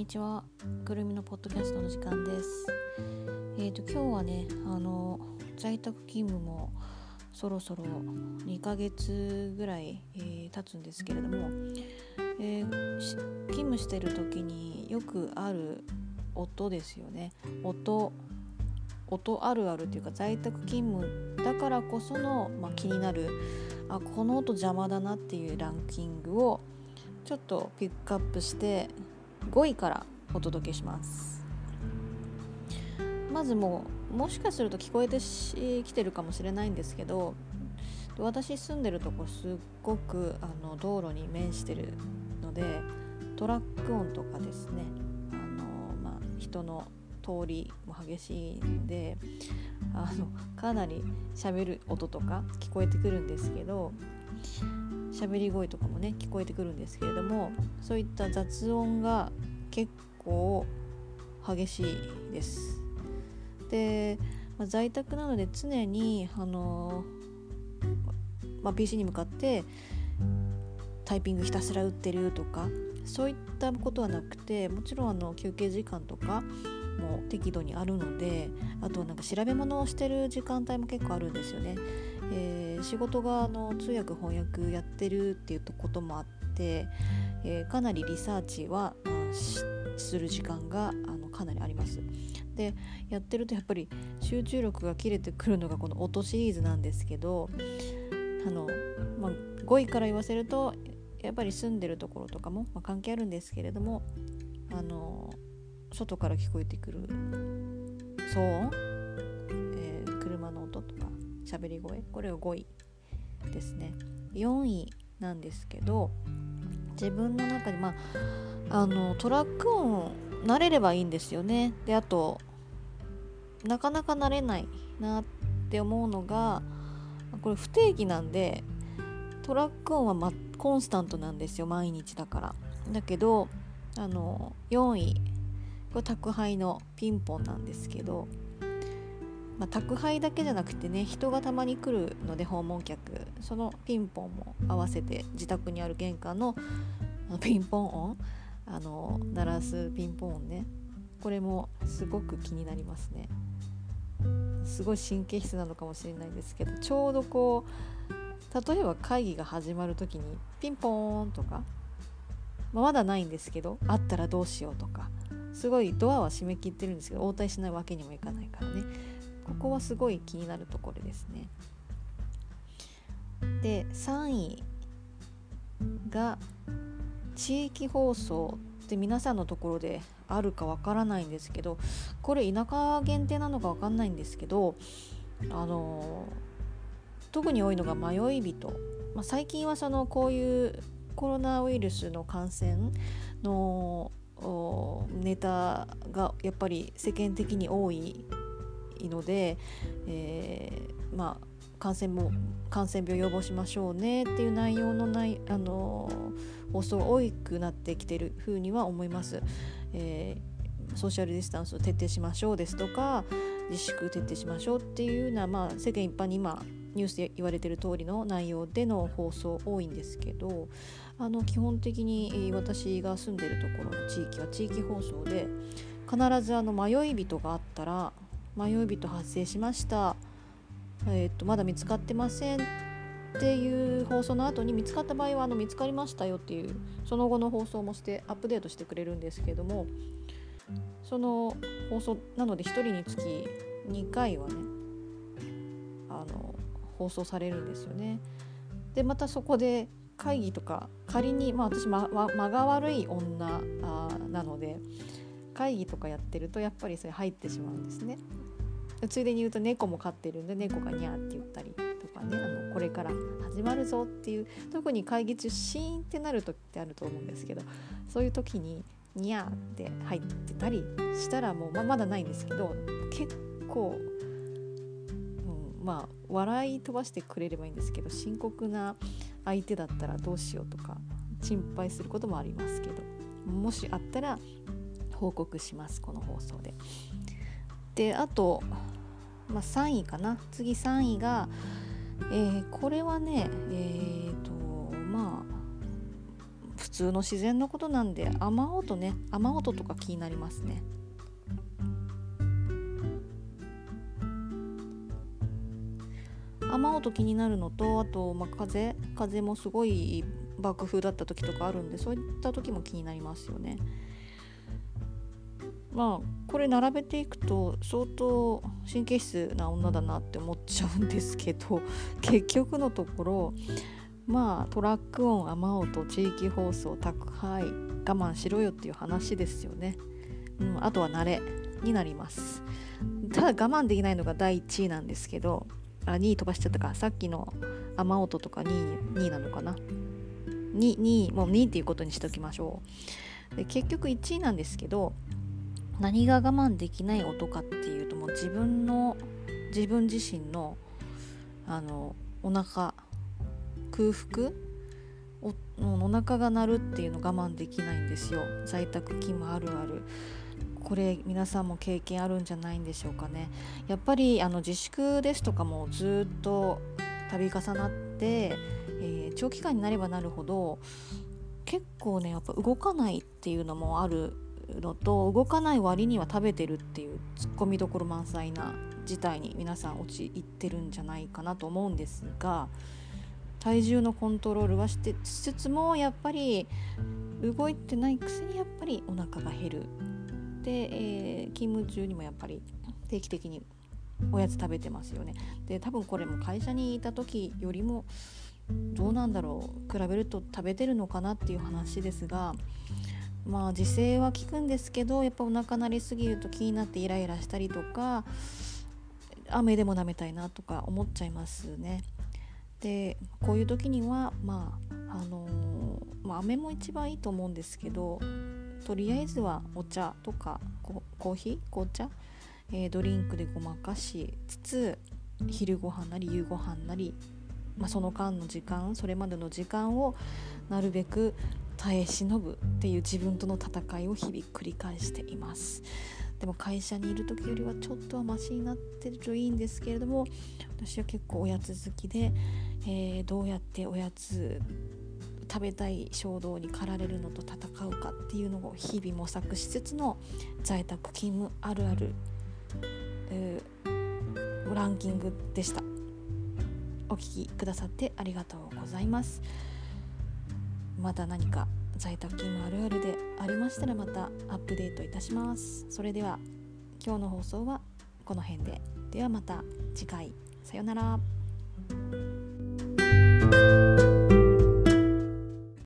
にちは。くるみのポッドキャストの時間です。えーと今日はねあの在宅勤務もそろそろ2ヶ月ぐらい、えー、経つんですけれども、えー、勤務してる時によくある音ですよね。音音あるあるっていうか在宅勤務だからこその、まあ、気になるあこの音邪魔だなっていうランキングをちょっとピックアップして5位からお届けします。まずもうもしかすると聞こえてきてるかもしれないんですけど私住んでるとこすっごくあの道路に面してるのでトラック音とかですねあの、まあ、人の通りも激しいんであのかなり喋る音とか聞こえてくるんですけど喋り声とかもね聞こえてくるんですけれどもそういった雑音が結構激しいです。で、まあ、在宅なので常にあの、まあ、PC に向かってタイピングひたすら打ってるとかそういったことはなくてもちろんあの休憩時間とかも適度にあるのであとなんか調べ物をしてる時間帯も結構あるんですよね。えー、仕事があの通訳翻訳やってるっていうこともあって、えー、かなりリサーチはする時間があのかなりあります。でやってるとやっぱり集中力が切れてくるのがこの音シリーズなんですけどあの、まあ、5位から言わせるとやっぱり住んでるところとかも、まあ、関係あるんですけれどもあの外から聞こえてくる騒音、えー、車の音とか喋り声？これが5位ですね。4位なんですけど自分の中でまああのトラック音慣れればいいんですよね。であとなかなか慣れないなって思うのがこれ不定期なんでトラック音は、ま、コンスタントなんですよ毎日だから。だけどあの4位これ宅配のピンポンなんですけどまあ、宅配だけじゃなくてね人がたまに来るので訪問客そのピンポンも合わせて自宅にある玄関のピンポン音あの鳴らすピンポン音ねこれもすごく気になりますね。すごい神経質なのかもしれないですけどちょうどこう例えば会議が始まる時にピンポーンとか、まあ、まだないんですけどあったらどうしようとかすごいドアは閉め切ってるんですけど応対しないわけにもいかないからねここはすごい気になるところですね。で3位が地域放送って皆さんのところであるかわからないんですけどこれ田舎限定なのかわかんないんですけどあの特に多いのが迷い人、まあ、最近はそのこういうコロナウイルスの感染のネタがやっぱり世間的に多いので、えー、まあ感染も感染病予防しましょうねっていう内容のないあの放送が多くなってきてるふうには思います。えー、ソーシャルディスタンスを徹底しましょうですとか自粛徹底しましょうっていうような、まあ、世間一般に今ニュースで言われてる通りの内容での放送多いんですけどあの基本的に私が住んでるところの地域は地域放送で必ずあの迷い人があったら迷い人発生しました、えー、っとまだ見つかってませんっていう放送の後に見つかった場合はあの見つかりましたよっていうその後の放送もしてアップデートしてくれるんですけどもその放送なので1人につき2回はね放送されるんですよね。でまたそこで会議とか仮に、まあ、私間間が悪い女なので会議とかやってるとやっぱりそれ入ってしまうんですね。ついでに言うと猫も飼ってるんで猫がニャーって言ったりとかねあのこれから始まるぞっていう特に会議中シーンってなる時ってあると思うんですけどそういう時にニャーって入ってたりしたらもう、ままだないんですけど結構、うん、まあ笑い飛ばしてくれればいいんですけど深刻な相手だったらどうしようとか心配することもありますけどもしあったら報告しますこの放送で。であと、まあ、3位かな次3位が、えー、これはねえー、とまあ普通の自然のことなんで雨音ね雨音とか気になりますね。雨音気になるのとあと、まあ、風風もすごい爆風だった時とかあるんでそういった時も気になりますよね。まあこれ並べていくと相当神経質な女だなって思っちゃうんですけど 結局のところまあトラック音雨音地域放送宅配我慢しろよっていう話ですよね、うん、あとは慣れになりますただ我慢できないのが第1位なんですけどあ2位飛ばしちゃったか。さっきの雨音とか2位 ,2 位なのかな。2, 2位もう2位っていうことにしときましょう。で結局1位なんですけど何が我慢できない音かっていうともう自分の自分自身のあのお腹空腹おお腹が鳴るっていうの我慢できないんですよ。在宅勤務あるある。これ皆さんも経験あるんじゃないんでしょうかね。やっぱりあの自粛ですとかもずっと度重なって、えー、長期間になればなるほど結構ねやっぱ動かないっていうのもあるのと動かない割には食べてるっていうツッコミどころ満載な事態に皆さん陥ってるんじゃないかなと思うんですが体重のコントロールはしてつつもやっぱり動いてないくせにやっぱりお腹が減る。で、えー、勤務中にもやっぱり定期的におやつ食べてますよねで多分これも会社にいた時よりもどうなんだろう比べると食べてるのかなっていう話ですがまあ自制は効くんですけどやっぱお腹鳴りすぎると気になってイライラしたりとか雨でも舐めたいなとか思っちゃいますね。でこういう時にはまああのー、まあ、飴も一番いいと思うんですけどとりあえずはお茶とかコーヒー？紅茶、えー、ドリンクでごまかしつつ昼ご飯なり夕ご飯なり、まあ、その間の時間それまでの時間をなるべく耐え忍ぶっていう自分との戦いを日々繰り返しています。でも会社にいる時よりはちょっとはマシになってるといいんですけれども私は結構おやつ好きで、えー、どうやっておやつ食べたい衝動に駆られるのと戦うかっていうのを日々模索しつつの在宅勤務あるある、えー、ランキングでした。お聴きくださってありがとうございます。また何か在宅勤務あるあるでありましたらまたアップデートいたします。それでは今日の放送はこの辺で。ではまた次回。さようなら。